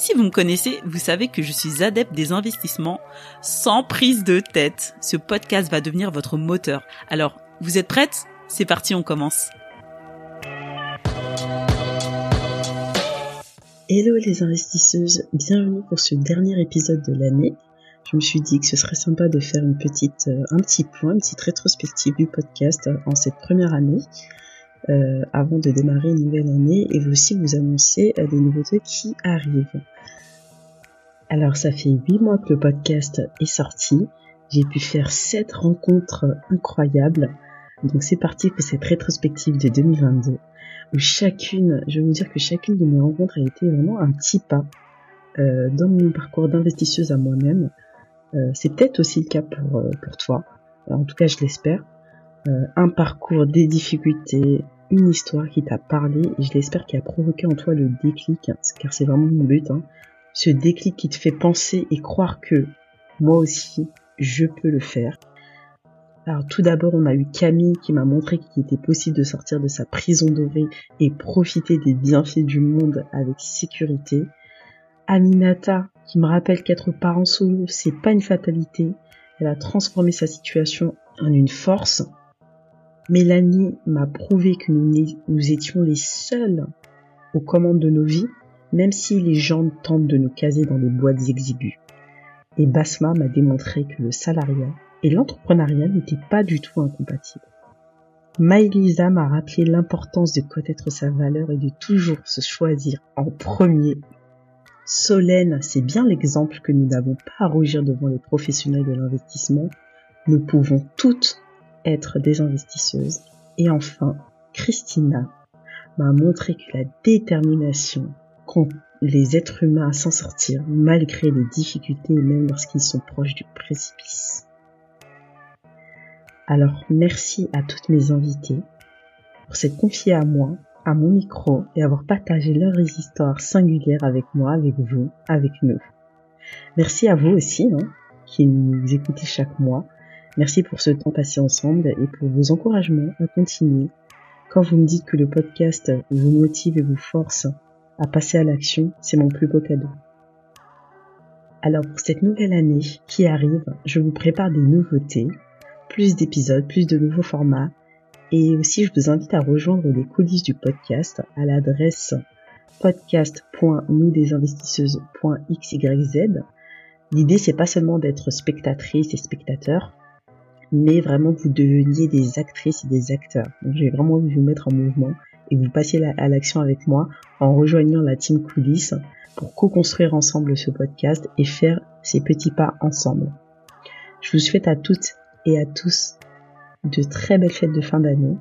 Si vous me connaissez, vous savez que je suis adepte des investissements sans prise de tête. Ce podcast va devenir votre moteur. Alors, vous êtes prêtes C'est parti, on commence. Hello les investisseuses, bienvenue pour ce dernier épisode de l'année. Je me suis dit que ce serait sympa de faire euh, un petit point, une petite rétrospective du podcast en cette première année. Euh, avant de démarrer une nouvelle année et aussi vous annoncer euh, des nouveautés qui arrivent. Alors ça fait huit mois que le podcast est sorti. J'ai pu faire sept rencontres incroyables. Donc c'est parti pour cette rétrospective de 2022 où chacune, je vais vous dire que chacune de mes rencontres a été vraiment un petit pas euh, dans mon parcours d'investisseuse à moi-même. c'est peut-être aussi le cas pour, pour toi. en tout cas, je l'espère. Un parcours, des difficultés, une histoire qui t'a parlé et je l'espère qui a provoqué en toi le déclic, car c'est vraiment mon but, hein. ce déclic qui te fait penser et croire que moi aussi, je peux le faire. Alors tout d'abord, on a eu Camille qui m'a montré qu'il était possible de sortir de sa prison dorée et profiter des bienfaits du monde avec sécurité. Aminata qui me rappelle qu'être parent solo, c'est pas une fatalité. Elle a transformé sa situation en une force. Mélanie m'a prouvé que nous, étions les seuls aux commandes de nos vies, même si les gens tentent de nous caser dans des boîtes exiguës. Et Basma m'a démontré que le salariat et l'entrepreneuriat n'étaient pas du tout incompatibles. Maïlisa m'a rappelé l'importance de connaître sa valeur et de toujours se choisir en premier. Solène, c'est bien l'exemple que nous n'avons pas à rougir devant les professionnels de l'investissement. Nous pouvons toutes être des investisseuses. Et enfin, Christina m'a montré que la détermination qu'ont les êtres humains à s'en sortir malgré les difficultés et même lorsqu'ils sont proches du précipice. Alors merci à toutes mes invitées pour s'être confiées à moi, à mon micro et avoir partagé leurs histoires singulières avec moi, avec vous, avec nous. Merci à vous aussi hein, qui nous écoutez chaque mois Merci pour ce temps passé ensemble et pour vos encouragements à continuer. Quand vous me dites que le podcast vous motive et vous force à passer à l'action, c'est mon plus beau cadeau. Alors pour cette nouvelle année qui arrive, je vous prépare des nouveautés, plus d'épisodes, plus de nouveaux formats et aussi je vous invite à rejoindre les coulisses du podcast à l'adresse podcast.nousdesinvestisseuses.xyz. L'idée c'est pas seulement d'être spectatrice et spectateur, mais vraiment que vous deveniez des actrices et des acteurs. Donc j'ai vraiment envie de vous mettre en mouvement et vous passiez à l'action avec moi en rejoignant la team coulisses pour co-construire ensemble ce podcast et faire ces petits pas ensemble. Je vous souhaite à toutes et à tous de très belles fêtes de fin d'année.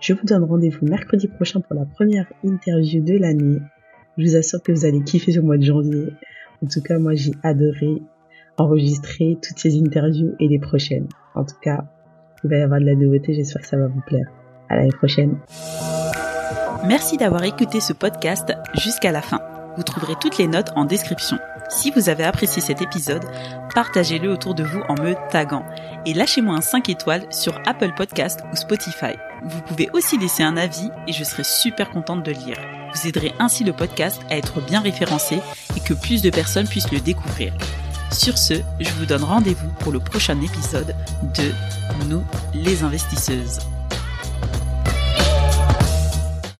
Je vous donne rendez-vous mercredi prochain pour la première interview de l'année. Je vous assure que vous allez kiffer ce mois de janvier. En tout cas, moi j'ai adoré enregistrer toutes ces interviews et les prochaines. En tout cas, il va y avoir de la nouveauté, j'espère que ça va vous plaire. À l'année prochaine. Merci d'avoir écouté ce podcast jusqu'à la fin. Vous trouverez toutes les notes en description. Si vous avez apprécié cet épisode, partagez-le autour de vous en me taguant et lâchez-moi un 5 étoiles sur Apple Podcast ou Spotify. Vous pouvez aussi laisser un avis et je serai super contente de lire. Vous aiderez ainsi le podcast à être bien référencé et que plus de personnes puissent le découvrir. Sur ce, je vous donne rendez-vous pour le prochain épisode de Nous les investisseuses.